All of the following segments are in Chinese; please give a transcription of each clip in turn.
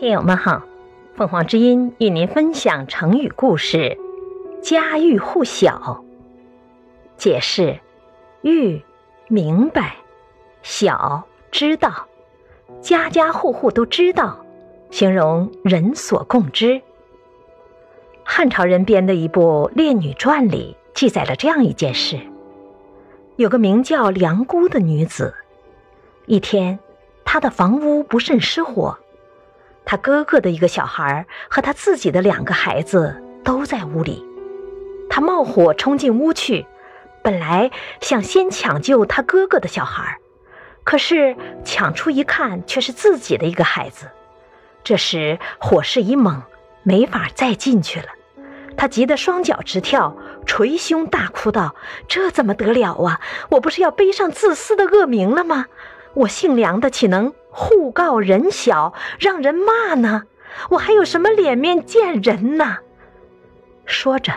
听友们好，凤凰之音与您分享成语故事“家喻户晓”。解释：喻，明白；晓，知道；家家户户都知道，形容人所共知。汉朝人编的一部《列女传》里记载了这样一件事：有个名叫梁姑的女子，一天，她的房屋不慎失火。他哥哥的一个小孩和他自己的两个孩子都在屋里，他冒火冲进屋去，本来想先抢救他哥哥的小孩，可是抢出一看，却是自己的一个孩子。这时火势一猛，没法再进去了。他急得双脚直跳，捶胸大哭道：“这怎么得了啊！我不是要背上自私的恶名了吗？我姓梁的岂能……”互告人小，让人骂呢？我还有什么脸面见人呢？说着，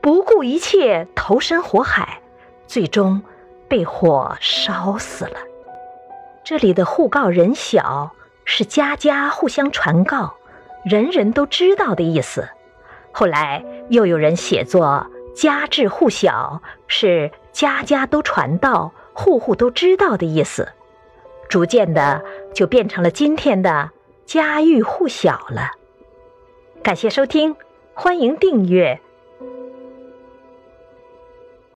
不顾一切投身火海，最终被火烧死了。这里的“互告人小”是家家互相传告，人人都知道的意思。后来又有人写作“家至户晓”，是家家都传道，户户都知道的意思。逐渐的，就变成了今天的家喻户晓了。感谢收听，欢迎订阅。